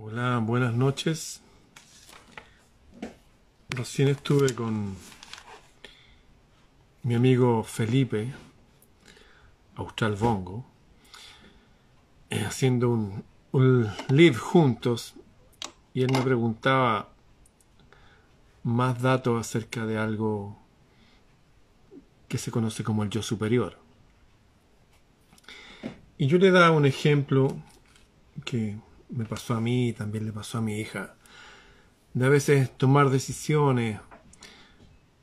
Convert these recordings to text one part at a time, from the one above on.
Hola, buenas noches. Recién estuve con mi amigo Felipe, Austral Bongo, eh, haciendo un, un live juntos y él me preguntaba más datos acerca de algo que se conoce como el yo superior. Y yo le daba un ejemplo que me pasó a mí y también le pasó a mi hija, de a veces tomar decisiones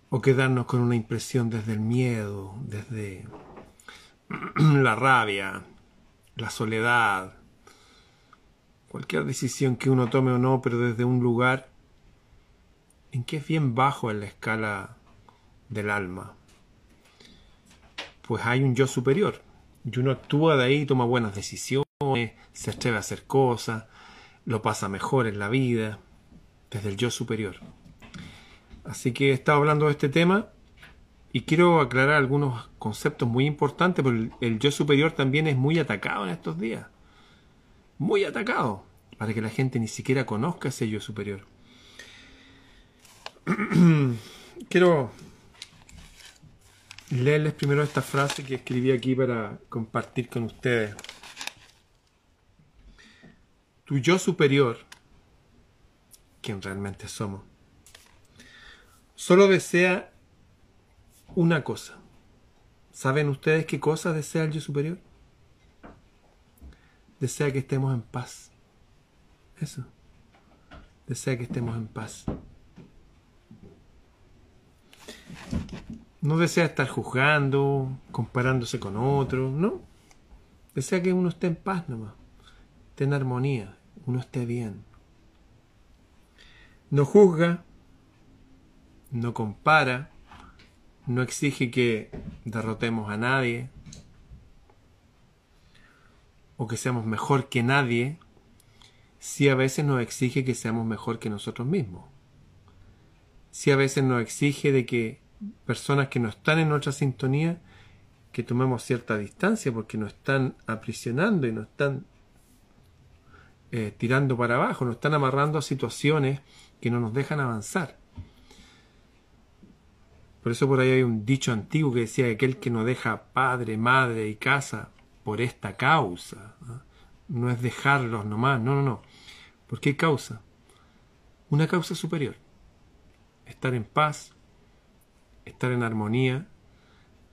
o quedarnos con una impresión desde el miedo, desde la rabia, la soledad, cualquier decisión que uno tome o no, pero desde un lugar en que es bien bajo en la escala del alma. Pues hay un yo superior y uno actúa de ahí, toma buenas decisiones, se atreve a hacer cosas, lo pasa mejor en la vida, desde el yo superior. Así que he estado hablando de este tema y quiero aclarar algunos conceptos muy importantes, porque el yo superior también es muy atacado en estos días. Muy atacado, para que la gente ni siquiera conozca ese yo superior. quiero leerles primero esta frase que escribí aquí para compartir con ustedes. Tu yo superior, quien realmente somos, solo desea una cosa. ¿Saben ustedes qué cosa desea el yo superior? Desea que estemos en paz. Eso. Desea que estemos en paz. No desea estar juzgando, comparándose con otro, no. Desea que uno esté en paz nomás, esté en armonía, uno esté bien. No juzga, no compara, no exige que derrotemos a nadie o que seamos mejor que nadie, si a veces nos exige que seamos mejor que nosotros mismos. Si a veces nos exige de que personas que no están en nuestra sintonía, que tomemos cierta distancia porque nos están aprisionando y nos están eh, tirando para abajo, nos están amarrando a situaciones que no nos dejan avanzar. Por eso por ahí hay un dicho antiguo que decía que aquel que no deja padre, madre y casa por esta causa, ¿no? no es dejarlos nomás, no, no, no. ¿Por qué causa? Una causa superior. Estar en paz, estar en armonía,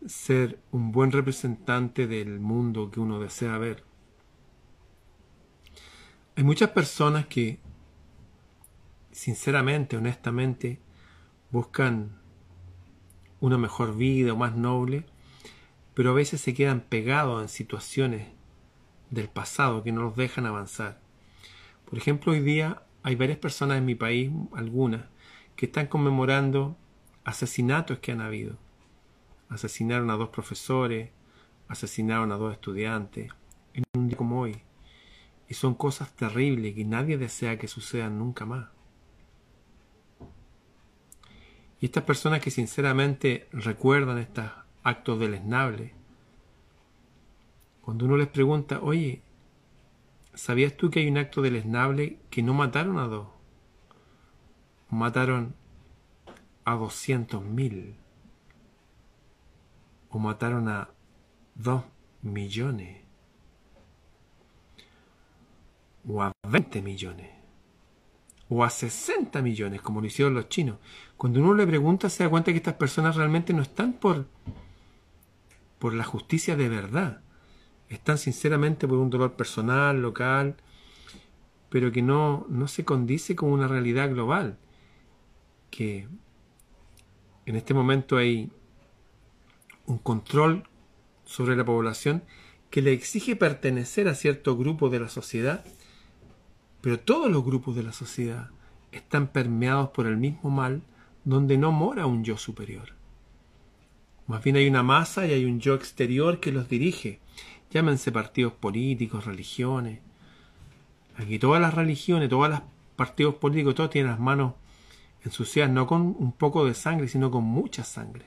ser un buen representante del mundo que uno desea ver. Hay muchas personas que, sinceramente, honestamente, buscan una mejor vida o más noble, pero a veces se quedan pegados en situaciones del pasado que no los dejan avanzar. Por ejemplo, hoy día hay varias personas en mi país, algunas, que están conmemorando asesinatos que han habido. Asesinaron a dos profesores, asesinaron a dos estudiantes, en un día como hoy. Y son cosas terribles que nadie desea que sucedan nunca más. Y estas personas que sinceramente recuerdan estos actos deleznables, cuando uno les pregunta, oye, ¿sabías tú que hay un acto deleznable que no mataron a dos? Mataron a 200.000 o mataron a 2 millones o a 20 millones o a 60 millones como lo hicieron los chinos. Cuando uno le pregunta se da cuenta que estas personas realmente no están por por la justicia de verdad. Están sinceramente por un dolor personal, local, pero que no, no se condice con una realidad global. Que en este momento hay un control sobre la población que le exige pertenecer a cierto grupo de la sociedad, pero todos los grupos de la sociedad están permeados por el mismo mal donde no mora un yo superior. Más bien hay una masa y hay un yo exterior que los dirige. Llámense partidos políticos, religiones. Aquí todas las religiones, todos los partidos políticos, todos tienen las manos ensuciadas no con un poco de sangre, sino con mucha sangre.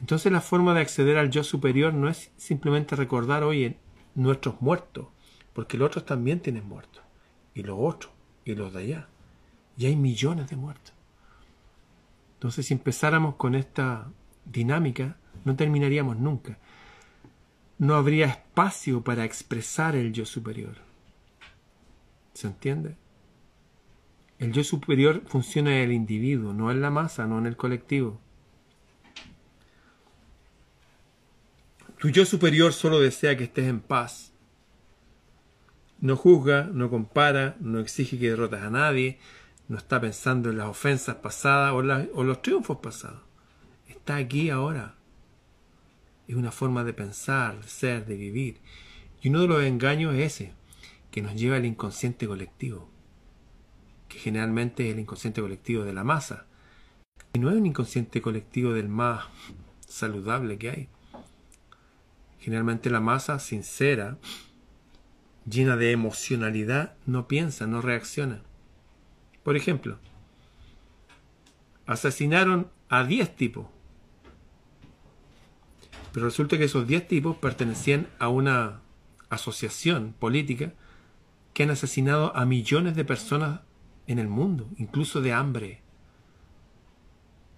Entonces la forma de acceder al yo superior no es simplemente recordar, oye, nuestros muertos, porque los otros también tienen muertos. y los otros, y los de allá. Y hay millones de muertos. Entonces, si empezáramos con esta dinámica, no terminaríamos nunca. No habría espacio para expresar el yo superior. ¿Se entiende? El yo superior funciona en el individuo, no en la masa, no en el colectivo. Tu yo superior solo desea que estés en paz. No juzga, no compara, no exige que derrotas a nadie, no está pensando en las ofensas pasadas o, los triunfos pasados. Está aquí ahora. Es una forma de pensar, de ser, de vivir. Y uno de los engaños es ese, que nos lleva al inconsciente colectivo, que generalmente es el inconsciente colectivo de la masa. Y no es un inconsciente colectivo del más saludable que hay. Generalmente la masa sincera, llena de emocionalidad, no piensa, no reacciona. Por ejemplo, asesinaron a 10 tipos. Pero resulta que esos 10 tipos pertenecían a una asociación política que han asesinado a millones de personas en el mundo, incluso de hambre.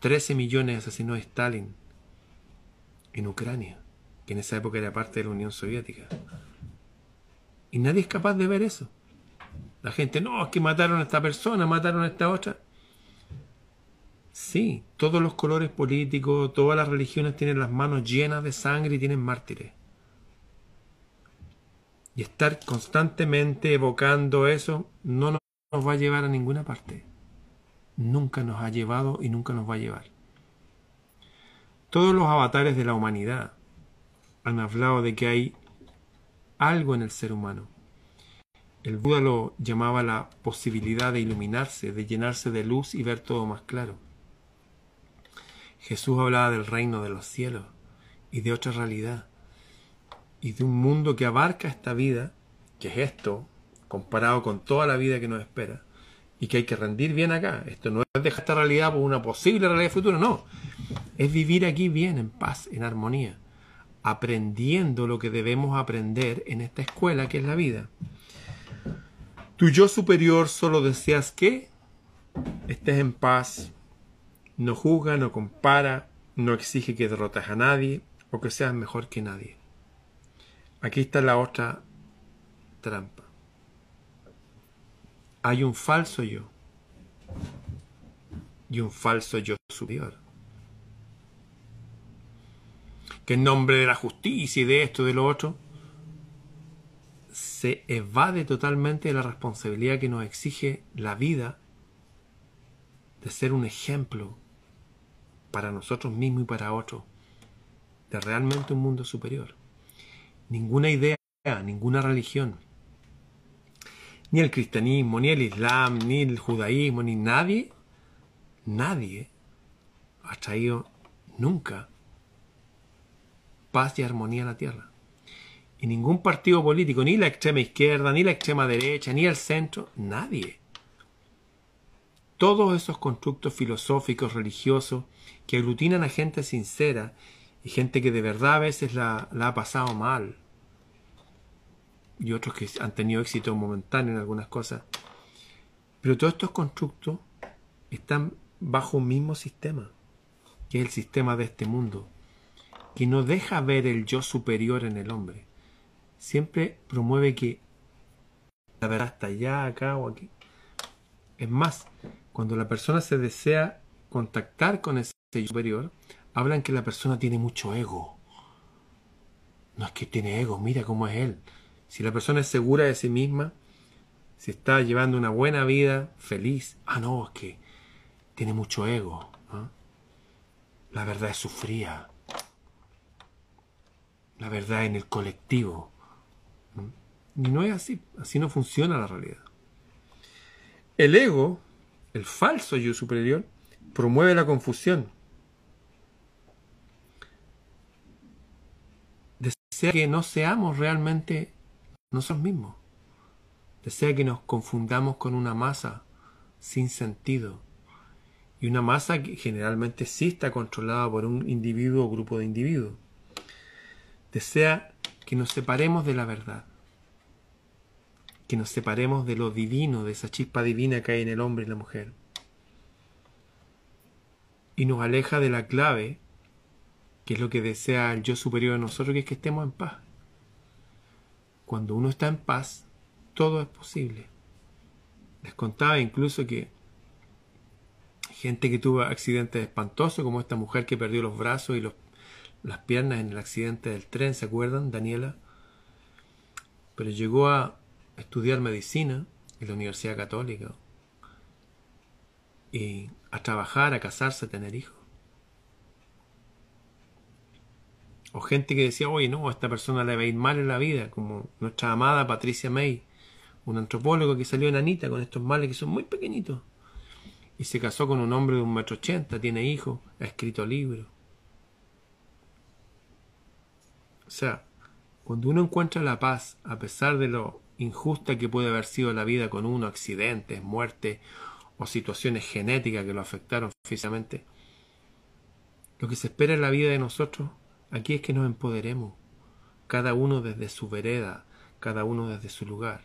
13 millones asesinó Stalin en Ucrania que en esa época era parte de la Unión Soviética. Y nadie es capaz de ver eso. La gente, no, es que mataron a esta persona, mataron a esta otra. Sí, todos los colores políticos, todas las religiones tienen las manos llenas de sangre y tienen mártires. Y estar constantemente evocando eso no nos va a llevar a ninguna parte. Nunca nos ha llevado y nunca nos va a llevar. Todos los avatares de la humanidad, han hablado de que hay algo en el ser humano. El Buda lo llamaba la posibilidad de iluminarse, de llenarse de luz y ver todo más claro. Jesús hablaba del reino de los cielos y de otra realidad y de un mundo que abarca esta vida, que es esto, comparado con toda la vida que nos espera, y que hay que rendir bien acá. Esto no es dejar esta realidad por una posible realidad futura, no. Es vivir aquí bien, en paz, en armonía aprendiendo lo que debemos aprender en esta escuela que es la vida. Tu yo superior solo deseas que estés en paz, no juzga, no compara, no exige que derrotes a nadie o que seas mejor que nadie. Aquí está la otra trampa. Hay un falso yo y un falso yo superior que en nombre de la justicia y de esto y de lo otro, se evade totalmente de la responsabilidad que nos exige la vida de ser un ejemplo para nosotros mismos y para otros de realmente un mundo superior. Ninguna idea, ninguna religión, ni el cristianismo, ni el islam, ni el judaísmo, ni nadie, nadie ha traído nunca paz y armonía en la tierra. Y ningún partido político, ni la extrema izquierda, ni la extrema derecha, ni el centro, nadie. Todos esos constructos filosóficos, religiosos, que aglutinan a gente sincera y gente que de verdad a veces la, la ha pasado mal, y otros que han tenido éxito momentáneo en algunas cosas. Pero todos estos constructos están bajo un mismo sistema, que es el sistema de este mundo, que no deja ver el yo superior en el hombre. Siempre promueve que la verdad está allá, acá o aquí. Es más, cuando la persona se desea contactar con ese yo superior, hablan que la persona tiene mucho ego. No es que tiene ego, mira cómo es él. Si la persona es segura de sí misma, si está llevando una buena vida, feliz, ah, no, es que tiene mucho ego. La verdad es sufría la verdad en el colectivo. Y no es así, así no funciona la realidad. El ego, el falso yo superior, promueve la confusión. Desea que no seamos realmente nosotros mismos. Desea que nos confundamos con una masa sin sentido. Y una masa que generalmente sí está controlada por un individuo o grupo de individuos desea que nos separemos de la verdad. que nos separemos de lo divino, de esa chispa divina que hay en el hombre y la mujer. Y nos aleja de la clave, que es lo que desea el yo superior de nosotros, que es que estemos en paz. Cuando uno está en paz, todo es posible. Les contaba incluso que gente que tuvo accidentes espantosos, como esta mujer que perdió los brazos y las piernas en el accidente del tren, ¿se acuerdan? Daniela. Pero llegó a estudiar medicina en la Universidad Católica y a trabajar, a casarse, a tener hijos. O gente que decía, oye, no, a esta persona le va a ir mal en la vida, como nuestra amada Patricia May, un antropólogo que salió en Anita con estos males que son muy pequeñitos. Y se casó con un hombre de un metro ochenta, tiene hijos, ha escrito libros. O sea, cuando uno encuentra la paz, a pesar de lo injusta que puede haber sido la vida con uno, accidentes, muerte o situaciones genéticas que lo afectaron físicamente, lo que se espera en la vida de nosotros aquí es que nos empoderemos, cada uno desde su vereda, cada uno desde su lugar.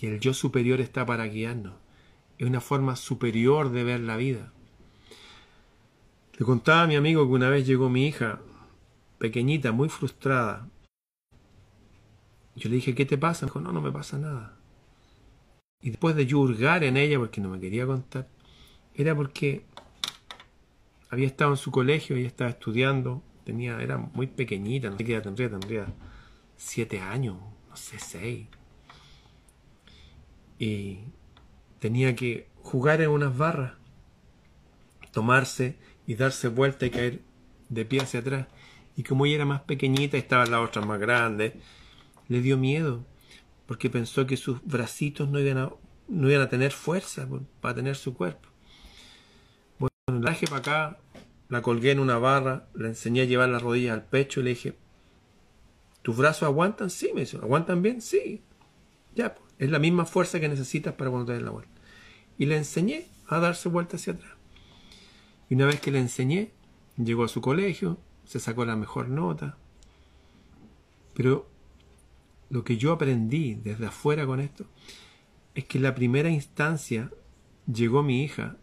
Y el yo superior está para guiarnos. Es una forma superior de ver la vida. Le contaba a mi amigo que una vez llegó mi hija, pequeñita, muy frustrada. Yo le dije, ¿qué te pasa? Me dijo, no, no me pasa nada. Y después de yo hurgar en ella, porque no me quería contar, era porque había estado en su colegio, ella estaba estudiando, tenía, era muy pequeñita, no sé qué edad tendría, tendría siete años, no sé, seis y tenía que jugar en unas barras, tomarse y darse vuelta y caer de pie hacia atrás. Y como ella era más pequeñita y estaban las otras más grandes, le dio miedo, porque pensó que sus bracitos no iban a, no iban a tener fuerza para tener su cuerpo. Bueno, la traje para acá, la colgué en una barra, le enseñé a llevar las rodillas al pecho y le dije, ¿tus brazos aguantan? Sí, me dijo, ¿aguantan bien? Sí. Ya, pues. Es la misma fuerza que necesitas para cuando te den la vuelta. Y le enseñé a darse vuelta hacia atrás. Y una vez que le enseñé, llegó a su colegio, se sacó la mejor nota. Pero lo que yo aprendí desde afuera con esto es que en la primera instancia llegó mi hija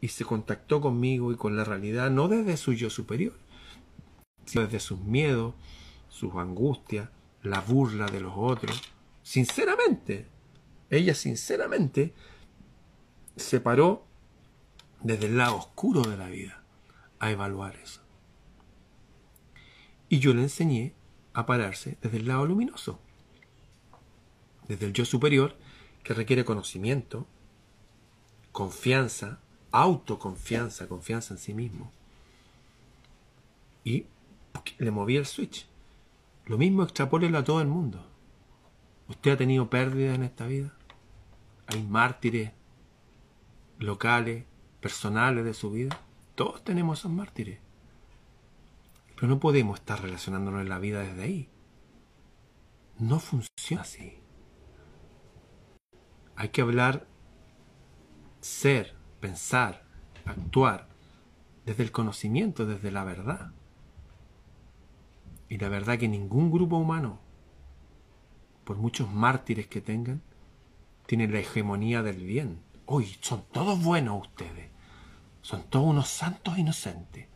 y se contactó conmigo y con la realidad, no desde su yo superior, sino desde sus miedos, sus angustias, la burla de los otros, sinceramente, ella sinceramente se paró desde el lado oscuro de la vida a evaluar eso. Y yo le enseñé a pararse desde el lado luminoso, desde el yo superior que requiere conocimiento, confianza, autoconfianza, confianza en sí mismo. Y le moví el switch. Lo mismo extrapólelo a todo el mundo. ¿Usted ha tenido pérdidas en esta vida? ¿Hay mártires locales, personales de su vida? Todos tenemos esos mártires. Pero no podemos estar relacionándonos en la vida desde ahí. No funciona así. Hay que hablar, ser, pensar, actuar desde el conocimiento, desde la verdad. Y la verdad que ningún grupo humano por muchos mártires que tengan, tienen la hegemonía del bien. Hoy son todos buenos ustedes. Son todos unos santos inocentes.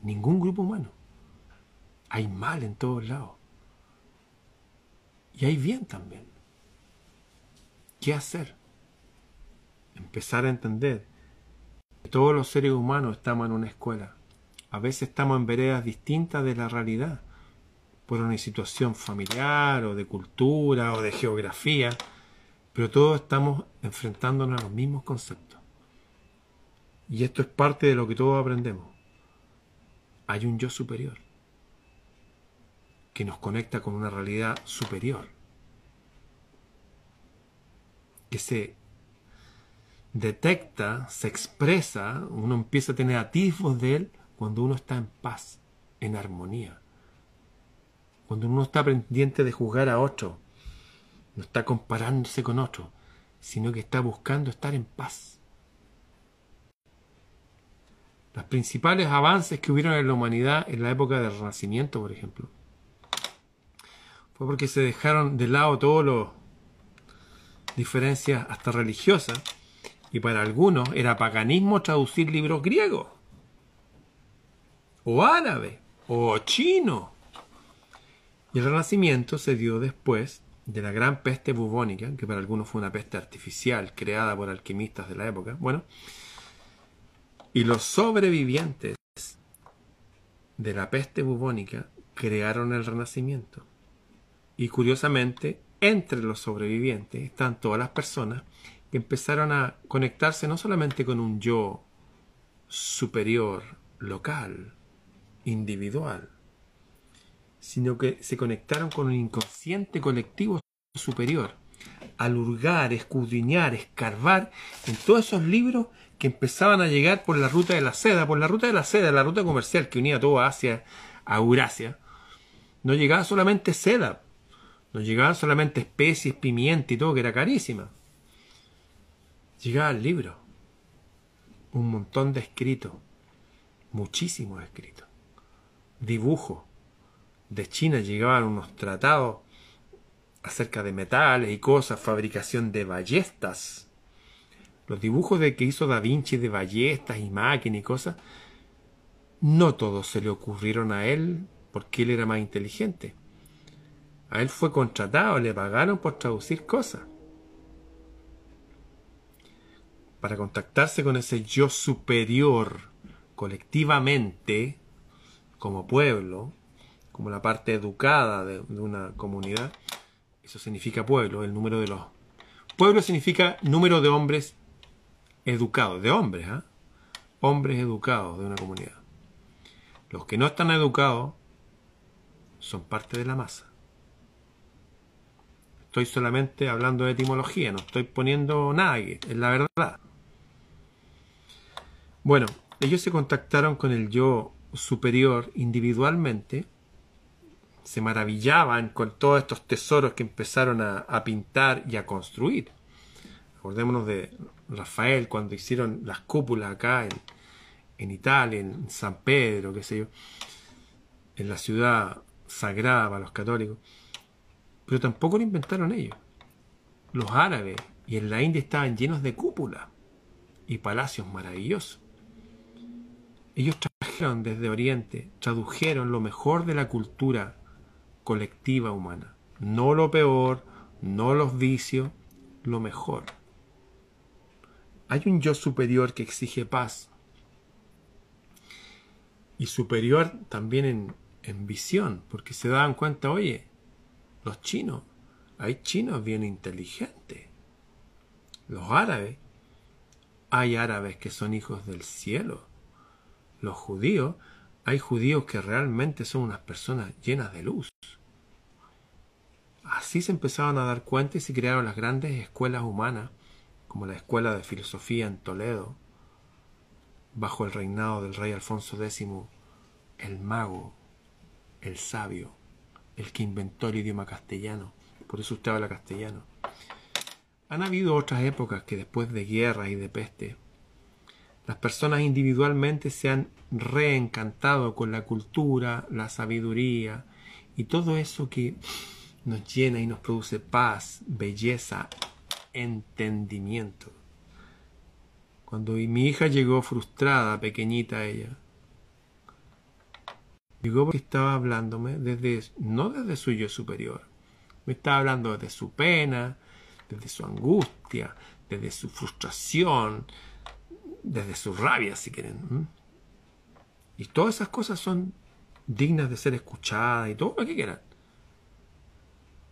Ningún grupo humano. Hay mal en todos lados. Y hay bien también. ¿Qué hacer? Empezar a entender que todos los seres humanos estamos en una escuela. A veces estamos en veredas distintas de la realidad por una situación familiar o de cultura o de geografía, pero todos estamos enfrentándonos a los mismos conceptos. Y esto es parte de lo que todos aprendemos. Hay un yo superior que nos conecta con una realidad superior, que se detecta, se expresa, uno empieza a tener atisbos de él cuando uno está en paz, en armonía cuando uno está pendiente de juzgar a otro, no está comparándose con otro, sino que está buscando estar en paz. Los principales avances que hubieron en la humanidad en la época del Renacimiento, por ejemplo, porque se dejaron de lado todas las diferencias hasta religiosas y para algunos era paganismo traducir libros griegos o árabes o chino. Y el Renacimiento se dio después de la gran peste bubónica, que para algunos fue una peste artificial creada por alquimistas de la época. Bueno, y los sobrevivientes de la peste bubónica crearon el Renacimiento. Y curiosamente, entre los sobrevivientes están todas las personas que empezaron a conectarse no solamente con un yo superior, local, individual, sino que se conectaron con un inconsciente colectivo superior, al hurgar, escudriñar, escarbar en todos esos libros que empezaban a llegar por la ruta de la seda, por la ruta de la seda, la ruta comercial que unía todo Asia a Eurasia, no llegaba solamente seda, no llegaban solamente especies, pimienta y todo, que era carísima. Llegaba el libro, un montón de escritos, muchísimos escritos, dibujos. De China llegaban unos tratados acerca de metales y cosas, fabricación de ballestas. Los dibujos de que hizo Da Vinci de ballestas y máquinas y cosas, no todos se le ocurrieron a él porque él era más inteligente. A él fue contratado, le pagaron por traducir cosas. Para contactarse con ese yo superior colectivamente, como pueblo, como la parte educada de, una comunidad, eso significa pueblo, el número de los... Pueblo significa número de hombres educados, de hombres, ¿ah? Hombres educados de una comunidad. Los que no están educados son parte de la masa. Estoy solamente hablando de etimología, no estoy poniendo nada es la verdad. Bueno, ellos se contactaron con el yo superior individualmente, se maravillaban con todos estos tesoros que empezaron a, pintar y a construir. Acordémonos de Rafael cuando hicieron las cúpulas acá en, en Italia, en San Pedro, qué sé yo, en la ciudad sagrada para los católicos. Pero tampoco lo inventaron ellos. Los árabes y en la India estaban llenos de cúpulas y palacios maravillosos. Ellos trajeron desde Oriente, tradujeron lo mejor de la cultura colectiva humana. No lo peor, no los vicios, lo mejor. Hay un yo superior que exige paz. Y superior también en, en visión, porque se daban cuenta, oye, los chinos, hay chinos bien inteligentes. Los árabes, hay árabes que son hijos del cielo. Los judíos, hay judíos que realmente son unas personas llenas de luz. Así se empezaban a dar cuenta y se crearon las grandes escuelas humanas, como la Escuela de Filosofía en Toledo, bajo el reinado del rey Alfonso X, el mago, el sabio, el que inventó el idioma castellano. Por eso usted habla castellano. Han habido otras épocas que después de guerras y de peste, las personas individualmente se han reencantado con la cultura, la sabiduría y todo eso que nos llena y nos produce paz, belleza, entendimiento. Cuando mi hija llegó frustrada, pequeñita ella, Llegó porque estaba hablándome desde, no desde su yo superior, me estaba hablando desde su pena, desde su angustia, desde su frustración, desde su rabia, si quieren. Y todas esas cosas son dignas de ser escuchadas y todo lo que quieran.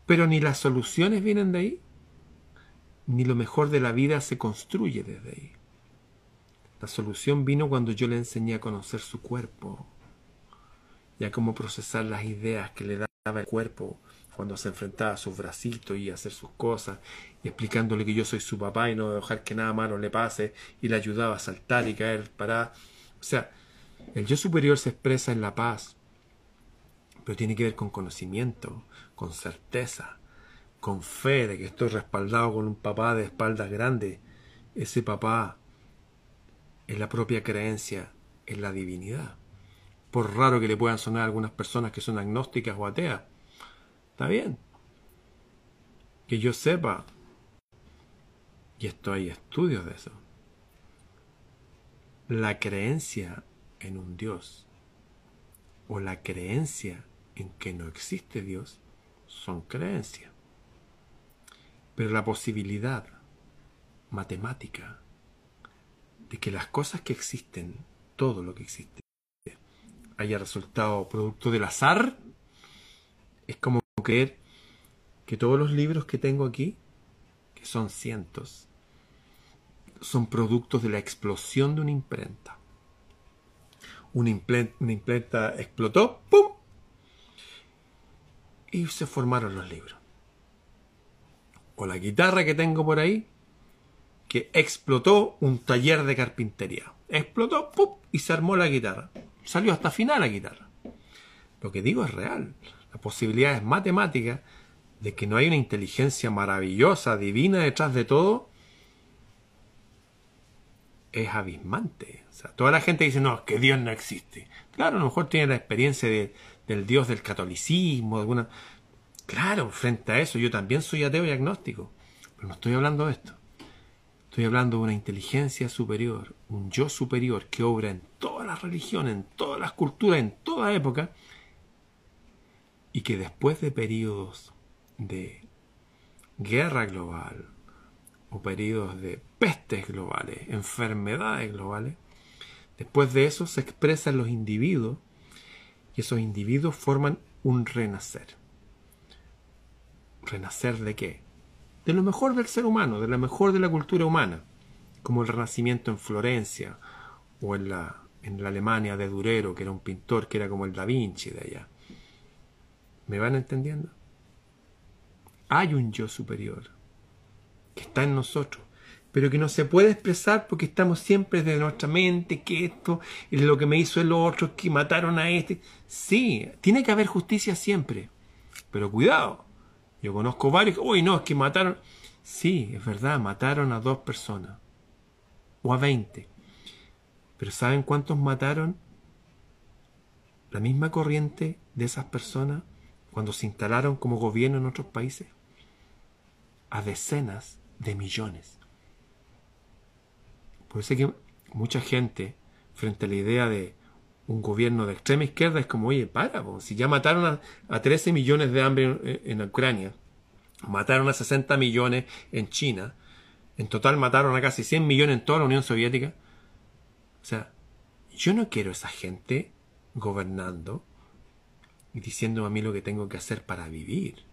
Pero ni las soluciones vienen de ahí, ni lo mejor de la vida se construye desde ahí. La solución vino cuando yo le enseñé a conocer su cuerpo, y a cómo procesar las ideas que le daba el cuerpo cuando se enfrentaba a sus bracitos y a hacer sus cosas, y explicándole que yo soy su papá y no dejar que nada malo le pase, y le ayudaba a saltar y caer para... O sea, el yo superior se expresa en la paz, pero tiene que ver con conocimiento, con certeza, con fe de que estoy respaldado con un papá de espaldas grandes. Ese papá es la propia creencia en la divinidad por raro que le puedan sonar algunas personas que son agnósticas o ateas. Está bien. Que yo sepa, y esto hay estudios de eso, la creencia en un Dios o la creencia en que no existe Dios son creencias. Pero la posibilidad matemática de que las cosas que existen, todo lo que existe, haya resultado producto del azar, es como creer que todos los libros que tengo aquí, que son cientos, son productos de la explosión de una imprenta. Una imprenta, explotó, ¡pum! Y se formaron los libros. O la guitarra que tengo por ahí, que explotó un taller de carpintería. Explotó, ¡pum! Y se armó la guitarra. Salió hasta final la guitarra. Lo que digo es real. La posibilidad es matemática de que no hay una inteligencia maravillosa, divina detrás de todo, es abismante. O sea, toda la gente dice, no, que Dios no existe. Claro, a lo mejor tiene la experiencia del Dios del catolicismo, alguna... Claro, frente a eso yo también soy ateo y agnóstico, pero no estoy hablando de esto. Estoy hablando de una inteligencia superior, un yo superior que obra en todas las religiones, en todas las culturas, en toda época, y que después de periodos de guerra global o periodos de pestes globales, enfermedades globales, después de eso se expresan los individuos y esos individuos forman un renacer. ¿Renacer de qué? De lo mejor del ser humano, de lo mejor de la cultura humana, como el Renacimiento en Florencia o en la, en la Alemania de Durero, que era un pintor que era como el Da Vinci de allá. ¿Me van entendiendo? Hay un yo superior que está en nosotros, pero que no se puede expresar porque estamos siempre de nuestra mente, que esto es lo que me hizo el otro, que mataron a este. Sí, tiene que haber justicia siempre, pero cuidado, yo conozco varios, uy, no, es que mataron. Sí, es verdad, mataron a dos personas. O a veinte. Pero ¿saben cuántos mataron? La misma corriente de esas personas cuando se instalaron como gobierno en otros países. A decenas de millones. Por eso que mucha gente, frente a la idea de un gobierno de extrema izquierda es como, oye, para, si ya mataron a, 13 millones de hambre en, Ucrania, mataron a 60 millones en China, en total mataron a casi 100 millones en toda la Unión Soviética. O sea, yo no quiero esa gente gobernando y diciendo a mí lo que tengo que hacer para vivir.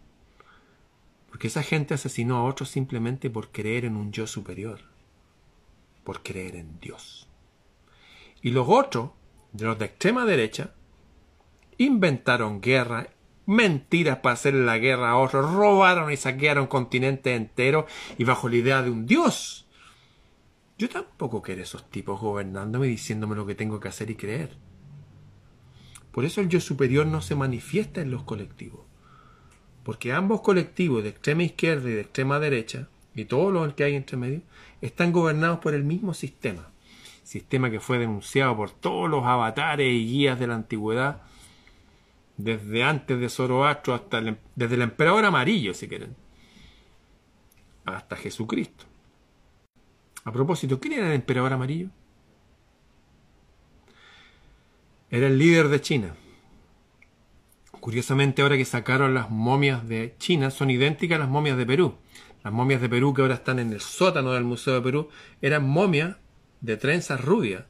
Porque esa gente asesinó a otros simplemente por creer en un yo superior, por creer en Dios. Y los otros de los de extrema derecha inventaron guerra, mentiras para hacer la guerra a otros, robaron y saquearon continentes enteros y bajo la idea de un dios. Yo tampoco quiero esos tipos gobernándome y diciéndome lo que tengo que hacer y creer. Por eso el yo superior no se manifiesta en los colectivos. Porque ambos colectivos de extrema izquierda y de extrema derecha, y todos los que hay entre medio, están gobernados por el mismo sistema sistema que fue denunciado por todos los avatares y guías de la antigüedad, desde antes de Zoroastro hasta el, em, desde el emperador amarillo, si quieren, hasta Jesucristo. A propósito, ¿quién era el emperador amarillo? Era el líder de China. Curiosamente, ahora que sacaron las momias de China, son idénticas a las momias de Perú. Las momias de Perú que ahora están en el sótano del Museo de Perú eran momias de trenzas rubias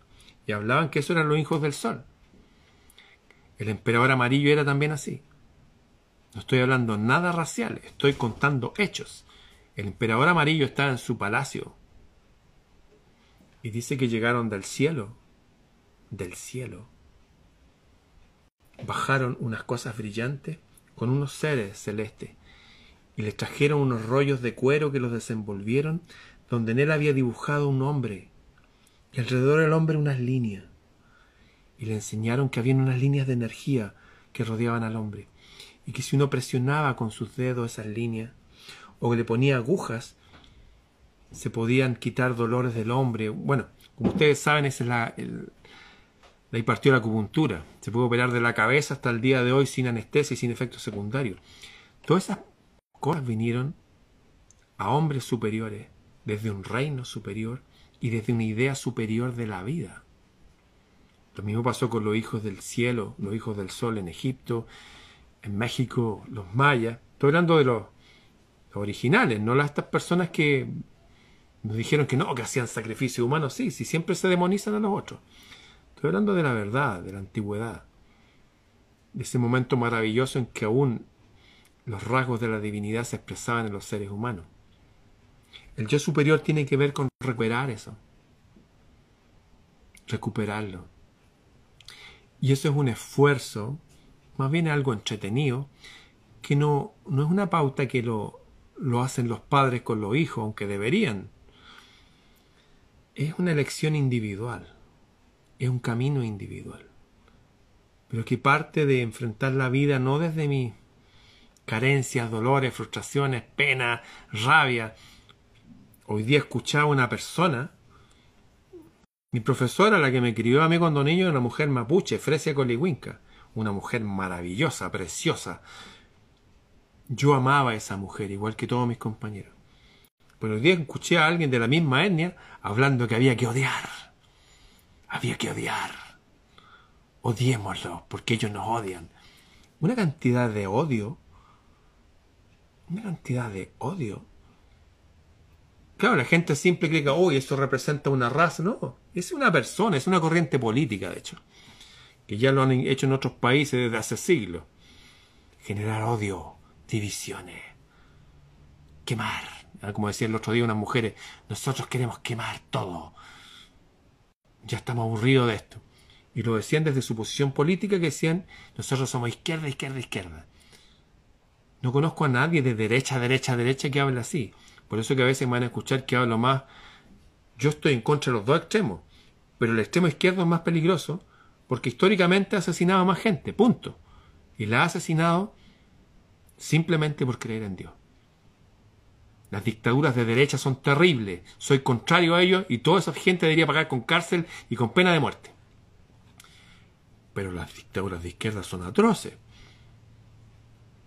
y hablaban que eso eran los hijos del sol. El emperador amarillo era también así. No estoy hablando nada racial, estoy contando hechos. El emperador amarillo estaba en su palacio y dice que llegaron del cielo, del cielo. Bajaron unas cosas brillantes con unos seres celestes y les trajeron unos rollos de cuero que los desenvolvieron, donde en él había dibujado un hombre y alrededor del hombre unas líneas. Y le enseñaron que había unas líneas de energía que rodeaban al hombre, y que si uno presionaba con sus dedos esas líneas, o que le ponía agujas, se podían quitar dolores del hombre. Bueno, como ustedes saben, esa es la, el, de la acupuntura. Se puede operar de la cabeza hasta el día de hoy sin anestesia y sin efectos secundarios. Todas esas cosas vinieron a hombres superiores, desde un reino superior y desde una idea superior de la vida. Lo mismo pasó con los hijos del cielo, los hijos del sol en Egipto, en México, los mayas. Estoy hablando de los, originales, no las estas personas que nos dijeron que no, que hacían sacrificios humanos. Sí, sí, siempre se demonizan a los otros. Estoy hablando de la verdad, de la antigüedad, de ese momento maravilloso en que aún los rasgos de la divinidad se expresaban en los seres humanos. El yo superior tiene que ver con recuperar eso, recuperarlo. Y eso es un esfuerzo, más bien algo entretenido, que no, no es una pauta que lo, lo hacen los padres con los hijos, aunque deberían. Es una elección individual, es un camino individual, pero que parte de enfrentar la vida no desde mis carencias, dolores, frustraciones, pena, rabia. Hoy día escuchaba a una persona mi profesora, la que me crió a mí cuando niño, una mujer mapuche, Fresia Colihuinca. Una mujer maravillosa, preciosa. Yo amaba a esa mujer, igual que todos mis compañeros. Pero hoy día escuché a alguien de la misma etnia hablando que había que odiar. Había que odiar. Odiémoslo, porque ellos nos odian. Una cantidad de odio. Una cantidad de odio Claro, la gente siempre cree que, uy, esto representa una raza. No, es una persona, es una corriente política, de hecho, que ya lo han hecho en otros países desde hace siglos. Generar odio, divisiones, quemar. Ah, como decía el otro día unas mujeres, nosotros queremos quemar todo. Ya estamos aburridos de esto. Y lo decían desde su posición política, que decían, nosotros somos izquierda, izquierda, izquierda. No conozco a nadie de derecha, derecha, derecha que hable así. Por eso que a veces me van a escuchar que hablo más. Yo estoy en contra de los dos extremos, pero el extremo izquierdo es más peligroso porque históricamente ha asesinado a más gente, punto. Y la ha asesinado simplemente por creer en Dios. Las dictaduras de derecha son terribles, soy contrario a ellos y toda esa gente debería pagar con cárcel y con pena de muerte. Pero las dictaduras de izquierda son atroces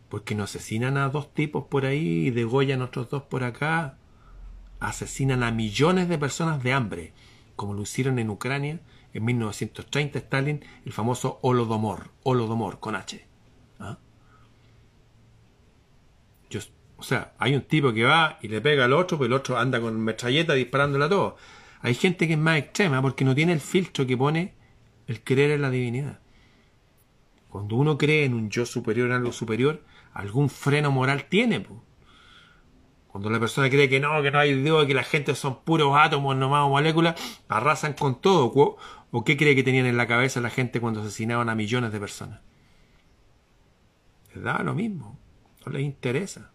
porque no asesinan a dos tipos por ahí y degollan a otros dos por acá. Asesinan a millones de personas de hambre, como lo hicieron en Ucrania en 1930 Stalin, el famoso Holodomor, Holodomor con H. ¿Ah? o sea, hay un tipo que va y le pega al otro, pero el otro anda con metralleta disparándole a todo. Hay gente que es más extrema porque no tiene el filtro que pone el creer en la divinidad. Cuando uno cree en un yo superior, en algo superior, algún freno moral tiene. Cuando la persona cree que no, que no hay Dios, que la gente son puros átomos, nomás o moléculas, arrasan con todo. ¿O qué cree que tenían en la cabeza la gente cuando asesinaban a millones de personas? Les da lo mismo. No les interesa.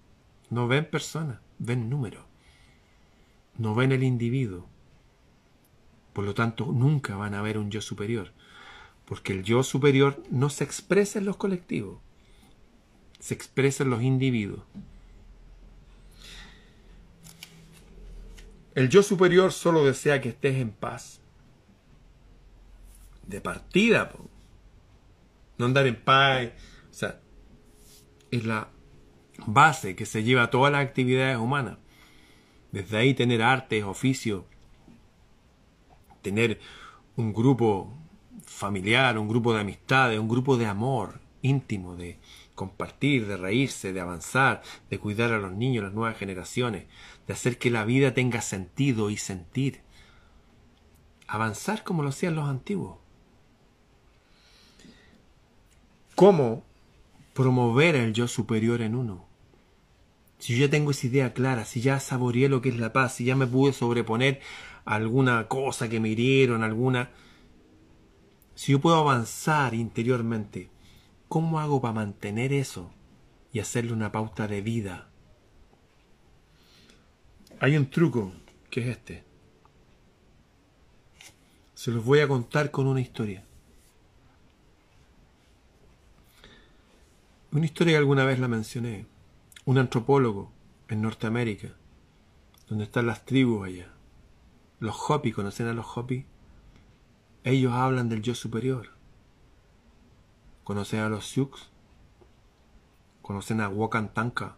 No ven personas, ven números. No ven el individuo. Por lo tanto, nunca van a ver un yo superior. Porque el yo superior no se expresa en los colectivos se expresan los individuos. El yo superior solo desea que estés en paz. De partida, no andar en paz. O sea, es la base que se lleva a todas las actividades humanas. Desde ahí tener artes, oficios, tener un grupo familiar, un grupo de amistades, un grupo de amor íntimo, de, compartir, de reírse, de avanzar, de cuidar a los niños, las nuevas generaciones, de hacer que la vida tenga sentido y sentir. Avanzar como lo hacían los antiguos. ¿Cómo promover el yo superior en uno? Si yo ya tengo esa idea clara, si ya saboreé lo que es la paz, si ya me pude sobreponer alguna cosa que me hirieron, alguna... Si yo puedo avanzar interiormente, ¿Cómo hago para mantener eso y hacerle una pauta de vida? Hay un truco que es este. Se los voy a contar con una historia. Una historia que alguna vez la mencioné. Un antropólogo en Norteamérica, donde están las tribus allá. Los Hopi, ¿conocen a los Hopi? Ellos hablan del yo superior. ¿Conocen a los Sioux? Conocen a Wakantanka.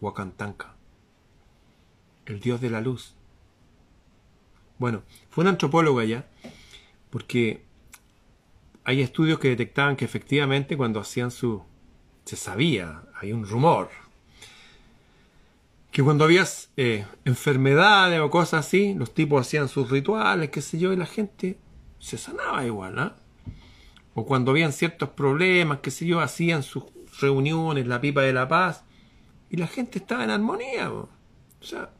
Wakantanka. El dios de la luz. Bueno, fue un antropólogo allá, porque hay estudios que detectaban que efectivamente cuando hacían su... se sabía, hay un rumor, que cuando había eh, enfermedades o cosas así, los tipos hacían sus rituales, qué sé yo, y la gente se sanaba igual, ¿ah? O cuando habían ciertos problemas, qué sé yo, hacían sus reuniones, la pipa de la paz, y la gente estaba en armonía. O sea,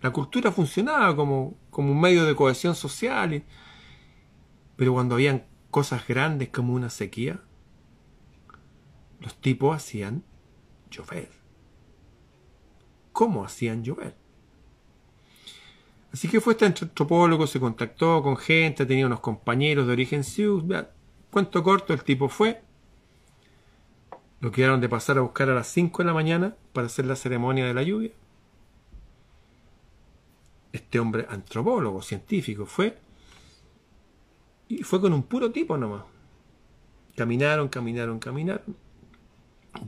la cultura funcionaba como, como un medio de cohesión social, pero cuando habían cosas grandes como una sequía, los tipos hacían llover cómo hacían llover. Así que fue este antropólogo, se contactó con gente, tenía unos compañeros de origen Sioux. Cuento corto, el tipo fue. Lo quedaron de pasar a buscar a las 5 de la mañana para hacer la ceremonia de la lluvia. Este hombre antropólogo, científico, fue. Y fue con un puro tipo nomás. Caminaron, caminaron, caminaron.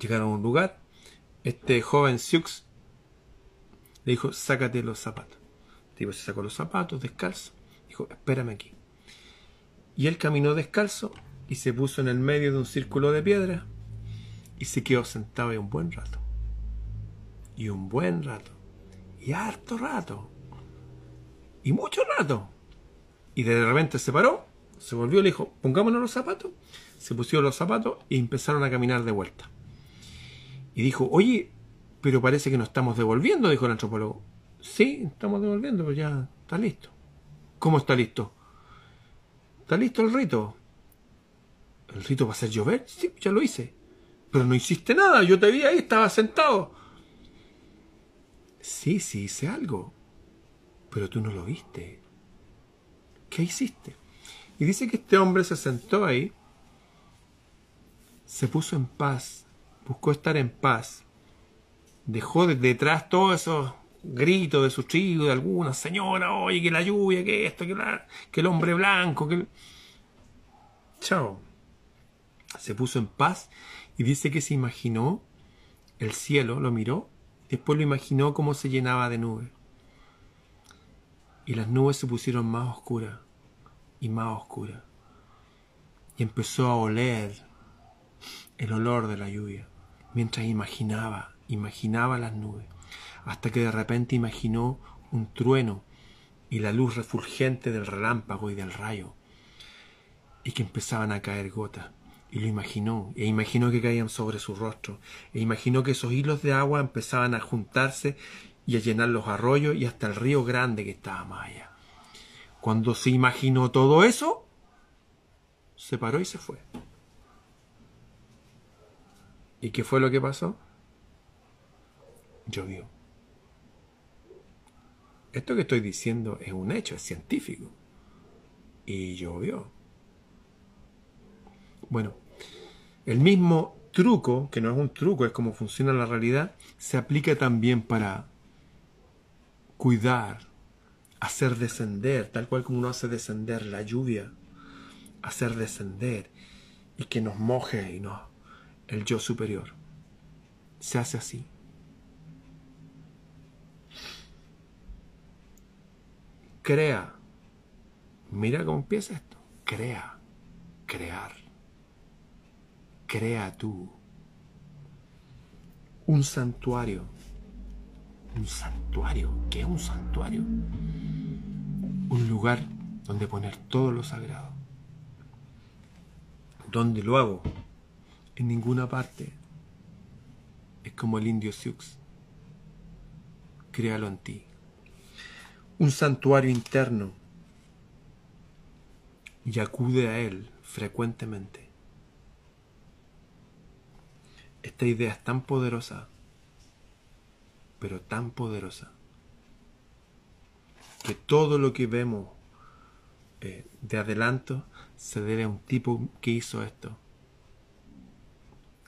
Llegaron a un lugar. Este joven Sioux le dijo, sácate los zapatos. El tipo se sacó los zapatos, descalzo. Dijo, espérame aquí. Y él caminó descalzo y se puso en el medio de un círculo de piedra y se quedó sentado ahí un buen rato. Y un buen rato. Y harto rato. Y mucho rato. Y de repente se paró, se volvió le dijo, pongámonos los zapatos. Se pusieron los zapatos y empezaron a caminar de vuelta. Y dijo, oye, pero parece que nos estamos devolviendo, dijo el antropólogo. Sí, estamos devolviendo, pero ya está listo. ¿Cómo está listo? ¿Está listo el rito? ¿El rito va a ser llover? Sí, ya lo hice. Pero no hiciste nada, yo te vi ahí, estaba sentado. Sí, sí, hice algo. Pero tú no lo viste. ¿Qué hiciste? Y dice que este hombre se sentó ahí, se puso en paz, buscó estar en paz, dejó detrás todos esos gritos de su tribu, de alguna señora, oye, que la lluvia, que esto, que, la, que el hombre blanco, que... Chao. Se puso en paz y dice que se imaginó el cielo, lo miró, después lo imaginó cómo se llenaba de nubes. Y las nubes se pusieron más oscuras y más oscuras. Y empezó a oler el olor de la lluvia mientras imaginaba imaginaba las nubes, hasta que de repente imaginó un trueno y la luz refulgente del relámpago y del rayo, y que empezaban a caer gotas. Y lo imaginó, e imaginó que caían sobre su rostro, e imaginó que esos hilos de agua empezaban a juntarse y a llenar los arroyos y hasta el río grande que estaba más allá. Cuando se imaginó todo eso, se paró y se fue. ¿Y qué fue lo que pasó? llovió. Esto que estoy diciendo es un hecho, es científico. Y llovió. Bueno, el mismo truco, que no es un truco, es como funciona la realidad, se aplica también para cuidar, hacer descender, tal cual como uno hace descender la lluvia, hacer descender y que nos moje y no el yo superior. Se hace así. Crea. Mira cómo empieza esto. Crea. Crear. Crea tú. Un santuario. Un santuario. ¿Qué es un santuario? Un lugar donde poner todo lo sagrado. ¿Dónde lo hago? En ninguna parte. Es como el indio Sioux. Créalo en ti un santuario interno y acude a él frecuentemente. Esta idea es tan poderosa, pero tan poderosa, que todo lo que vemos eh, de adelanto se debe a un tipo que hizo esto.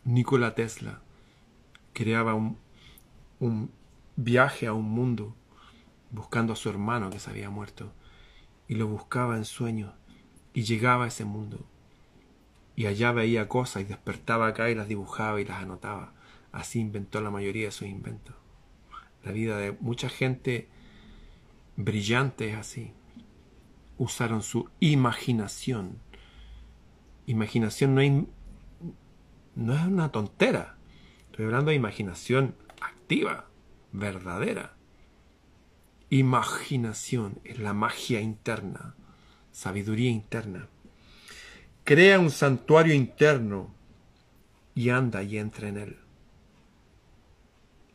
Nikola Tesla creaba un, un viaje a un mundo buscando a su hermano que se había muerto, y lo buscaba en sueños, y llegaba a ese mundo, y allá veía cosas y despertaba acá y las dibujaba y las anotaba. Así inventó la mayoría de sus inventos. La vida de mucha gente brillante es así. Usaron su imaginación. Imaginación no, es, no es una tontera. Estoy hablando de imaginación activa, verdadera. Imaginación es la magia interna, sabiduría interna. Crea un santuario interno y anda y entra en él.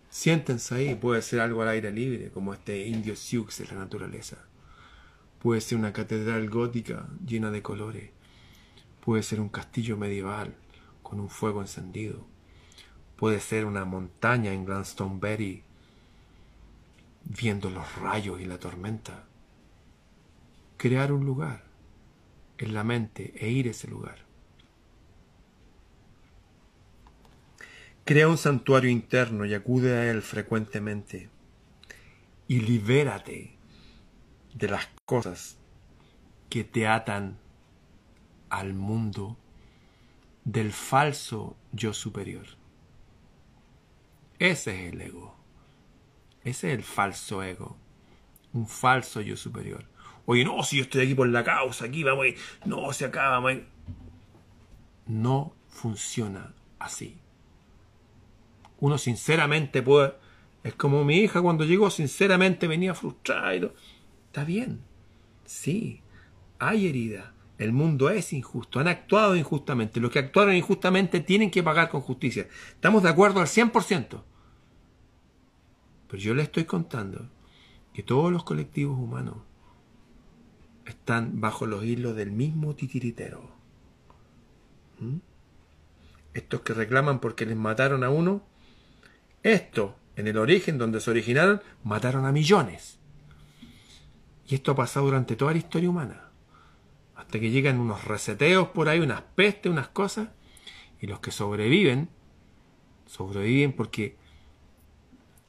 Siéntense ahí, puede ser algo al aire libre, como este indio Sioux de la naturaleza. Puede ser una catedral gótica llena de colores. Puede ser un castillo medieval con un fuego encendido. Puede ser una montaña en Glastonbury viendo los rayos y la tormenta. Crear un lugar en la mente e ir a ese lugar. Crea un santuario interno y acude a él frecuentemente. Y libérate de las cosas que te atan al mundo del falso yo superior. Ese es el ego. Ese es el falso ego. Un falso yo superior. Oye, no, si yo estoy aquí por la causa, aquí vamos a No, se acaba, vamos No funciona así. Uno sinceramente puede... Es como mi hija cuando llegó, sinceramente venía frustrada. Y Está bien. Sí, hay herida. El mundo es injusto. Han actuado injustamente. Los que actuaron injustamente tienen que pagar con justicia. Estamos de acuerdo al 100%. Pero yo le estoy contando que todos los colectivos humanos están bajo los hilos del mismo titiritero. ¿Mm? Estos que reclaman porque les mataron a uno, estos, en el origen donde se originaron, mataron a millones. Y esto ha pasado durante toda la historia humana. Hasta que llegan unos reseteos por ahí, unas pestes, unas cosas, y los que sobreviven, sobreviven porque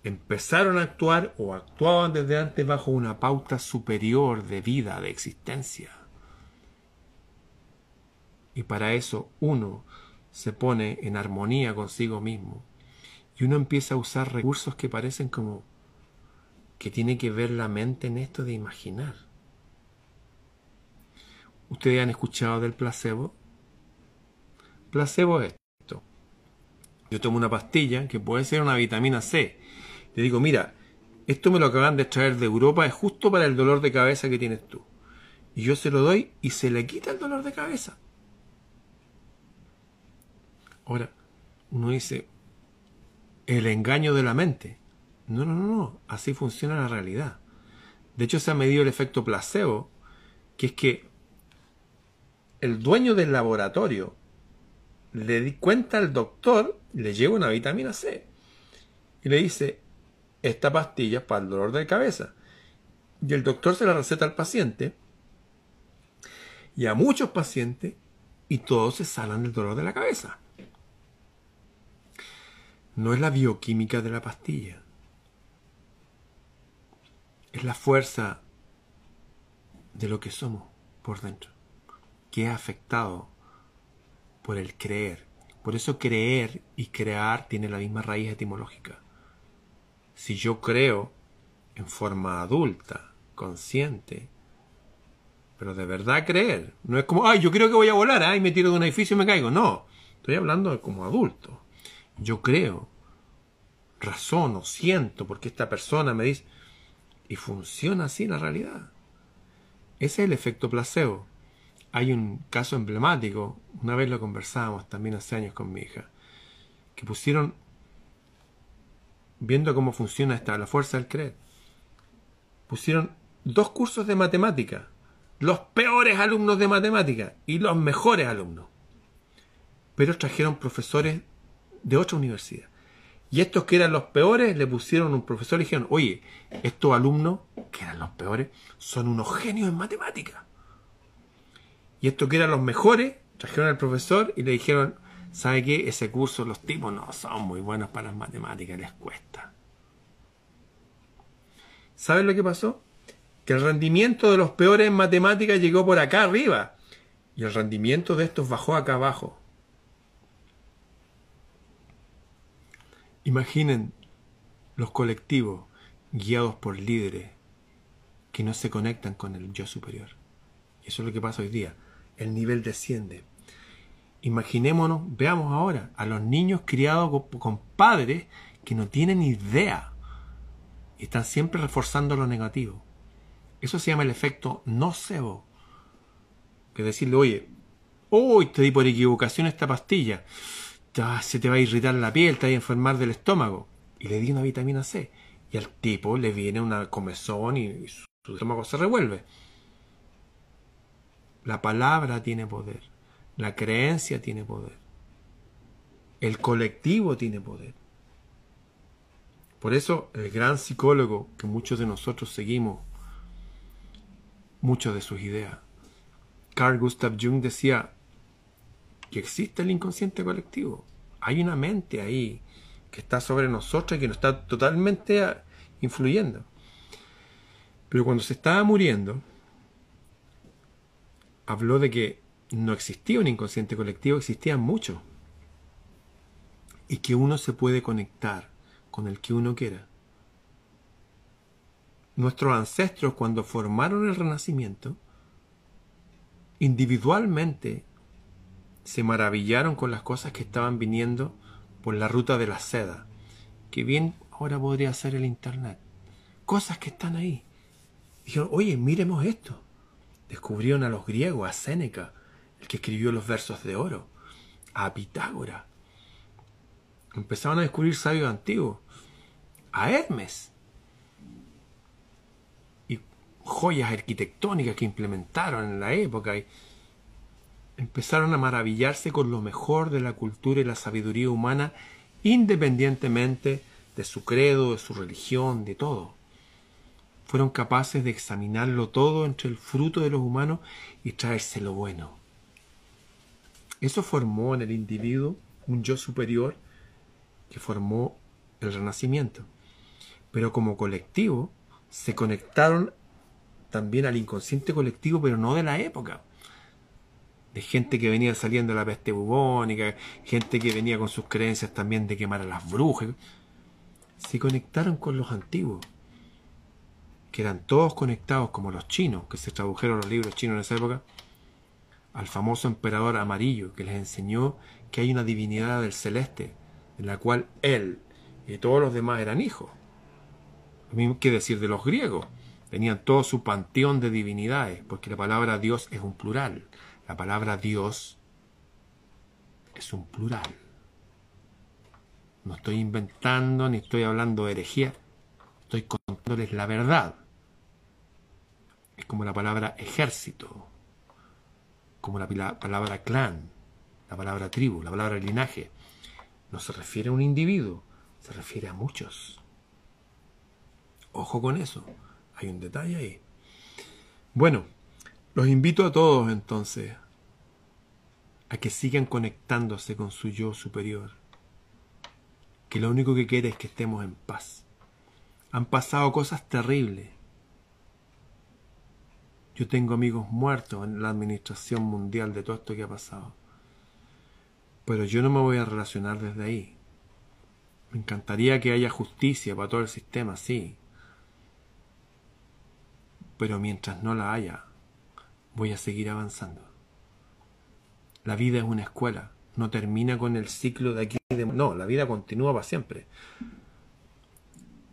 empezaron a actuar o actuaban desde antes bajo una pauta superior de vida, de existencia. Y para eso uno se pone en armonía consigo mismo. Y uno empieza a usar recursos que parecen como que tiene que ver la mente en esto de imaginar. ¿Ustedes han escuchado del placebo? Placebo es esto. Yo tomo una pastilla que puede ser una vitamina C le digo, mira, esto me lo acaban de traer de Europa, es justo para el dolor de cabeza que tienes tú. Y yo se lo doy y se le quita el dolor de cabeza. Ahora, uno dice, el engaño de la mente. No, no, no, no, así funciona la realidad. De hecho, se ha medido el efecto placebo, que es que el dueño del laboratorio le di cuenta al doctor, le lleva una vitamina C y le dice, esta pastilla para el dolor de cabeza. Y el doctor se la receta al paciente y a muchos pacientes y todos se sanan del dolor de la cabeza. No es la bioquímica de la pastilla. Es la fuerza de lo que somos por dentro, que es afectado por el creer. Por eso creer y crear tiene la misma raíz etimológica si yo creo en forma adulta, consciente, pero de verdad creer, no es como, ay, yo creo que voy a volar, ay, me tiro de un edificio y me caigo, no, estoy hablando como adulto. Yo creo, razono, siento, porque esta persona me dice, y funciona así la realidad. Ese es el efecto placebo. Hay un caso emblemático, una vez lo conversábamos también hace años con mi hija, que pusieron viendo cómo funciona esta, la fuerza del creer, pusieron dos cursos de matemática, los peores alumnos de matemática y los mejores alumnos. Pero trajeron profesores de otra universidad. Y estos que eran los peores le pusieron un profesor y dijeron, oye, estos alumnos, que eran los peores, son unos genios en matemática. Y estos que eran los mejores, trajeron al profesor y le dijeron, ¿Sabe qué? Ese curso los tipos no son muy buenos para las matemáticas, les cuesta. ¿Saben lo que pasó? Que el rendimiento de los peores en matemáticas llegó por acá arriba. Y el rendimiento de estos bajó acá abajo. Imaginen los colectivos guiados por líderes que no se conectan con el yo superior. Eso es lo que pasa hoy día. El nivel desciende. Imaginémonos, veamos ahora, a los niños criados con padres que no tienen idea están siempre reforzando lo negativo. Eso se llama el efecto nocebo. Que decirle, oye, hoy te di por equivocación esta pastilla, se te va a irritar la piel, te va a enfermar del estómago. Y le di una vitamina C. Y al tipo le viene una comezón y su estómago se revuelve. La palabra tiene poder. La creencia tiene poder. El colectivo tiene poder. Por eso el gran psicólogo que muchos de nosotros seguimos, muchas de sus ideas, Carl Gustav Jung decía que existe el inconsciente colectivo. Hay una mente ahí que está sobre nosotros y que nos está totalmente influyendo. Pero cuando se estaba muriendo, habló de que no existía un inconsciente colectivo, existían muchos. Y que uno se puede conectar con el que uno quiera. Nuestros ancestros cuando formaron el renacimiento, individualmente se maravillaron con las cosas que estaban viniendo por la ruta de la seda, que bien ahora podría ser el Internet. Cosas que están ahí. Dijeron, oye, miremos esto. Descubrieron a los griegos, a Séneca, el que escribió los versos de oro, a Pitágora. Empezaron a descubrir sabios antiguos, a Hermes. Y joyas arquitectónicas que implementaron en la época. Y empezaron a maravillarse con lo mejor de la cultura y la sabiduría humana, independientemente de su credo, de su religión, de todo fueron capaces de examinarlo todo entre el fruto de los humanos y traerse lo bueno. Eso formó en el individuo un yo superior que formó el renacimiento. Pero como colectivo se conectaron también al inconsciente colectivo, pero no de la época. De gente que venía saliendo de la peste bubónica, gente que venía con sus creencias también de quemar a las brujas. Se conectaron con los antiguos que eran todos conectados como los chinos, que se tradujeron los libros chinos en esa época, al famoso emperador amarillo, que les enseñó que hay una divinidad del celeste, en la cual él y todos los demás eran hijos. Lo mismo que decir de los griegos. Tenían todo su panteón de divinidades, porque la palabra Dios es un plural. La palabra Dios es un plural. No estoy inventando ni estoy hablando de herejía, estoy contándoles la verdad. Es como la palabra ejército, como la palabra clan, la palabra tribu, la palabra linaje. No se refiere a un individuo, se refiere a muchos. Ojo con eso, hay un detalle ahí. Bueno, los invito a todos entonces a que sigan conectándose con su yo superior, que lo único que quiere es que estemos en paz. Han pasado cosas terribles, yo tengo amigos muertos en la administración mundial de todo esto que ha pasado. Pero yo no me voy a relacionar desde ahí. Me encantaría que haya justicia para todo el sistema, sí. Pero mientras no la haya, voy a seguir avanzando. La vida es una escuela, no termina con el ciclo de aquí. De... No, la vida continúa para siempre.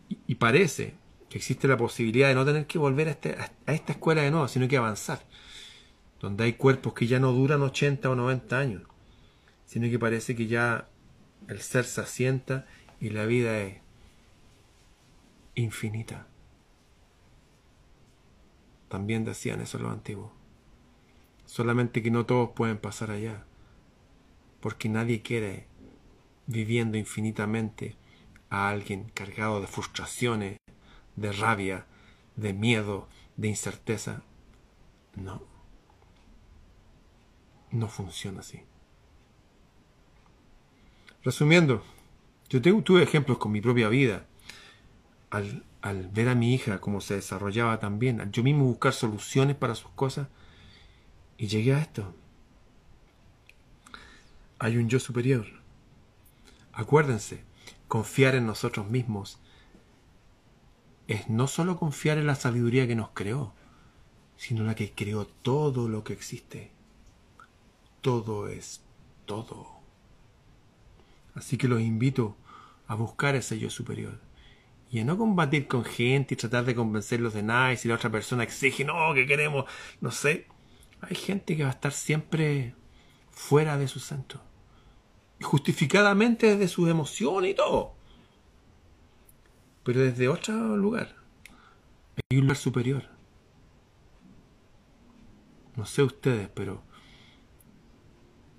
Y, y parece que existe la posibilidad de no tener que volver a, este, a esta escuela de nuevo, sino que avanzar, donde hay cuerpos que ya no duran 80 o 90 años, sino que parece que ya el ser se asienta y la vida es infinita. También decían eso los antiguos. Solamente que no todos pueden pasar allá, porque nadie quiere viviendo infinitamente a alguien cargado de frustraciones, de rabia, de miedo, de incerteza. No. No funciona así. Resumiendo, yo tuve ejemplos con mi propia vida. Al, al ver a mi hija cómo se desarrollaba también, al yo mismo buscar soluciones para sus cosas, y llegué a esto. Hay un yo superior. Acuérdense, confiar en nosotros mismos es no solo confiar en la sabiduría que nos creó, sino la que creó todo lo que existe. Todo es todo. Así que los invito a buscar ese yo superior y a no combatir con gente y tratar de convencerlos de nada y si la otra persona exige, no, que queremos, no sé. Hay gente que va a estar siempre fuera de su centro. Y justificadamente desde sus emociones y todo. Pero desde otro lugar. Hay un lugar superior. No sé ustedes, pero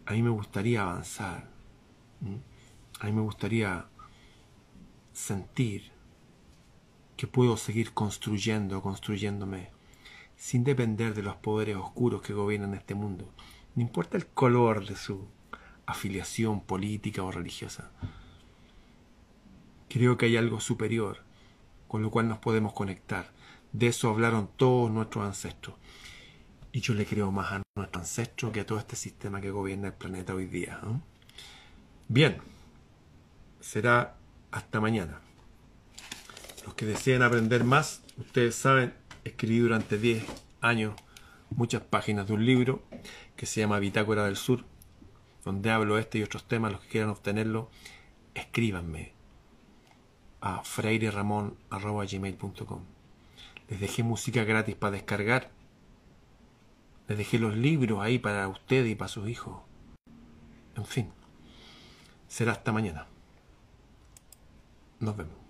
a mí me gustaría avanzar. A mí me gustaría sentir que puedo seguir construyendo, construyéndome, sin depender de los poderes oscuros que gobiernan este mundo. No importa el color de su afiliación política o religiosa. Creo que hay algo superior con lo cual nos podemos conectar. De eso hablaron todos nuestros ancestros. Y yo le creo más a nuestros ancestros que a todo este sistema que gobierna el planeta hoy día. Bien, será hasta mañana. Los que desean aprender más, ustedes saben, escribí durante 10 años muchas páginas de un libro que se llama Bitácora del Sur, donde hablo este y otros temas. Los que quieran obtenerlo, escríbanme a freireramon.gmail.com Les dejé música gratis para descargar. Les dejé los libros ahí para usted y para sus hijos. En fin, será hasta mañana. Nos vemos.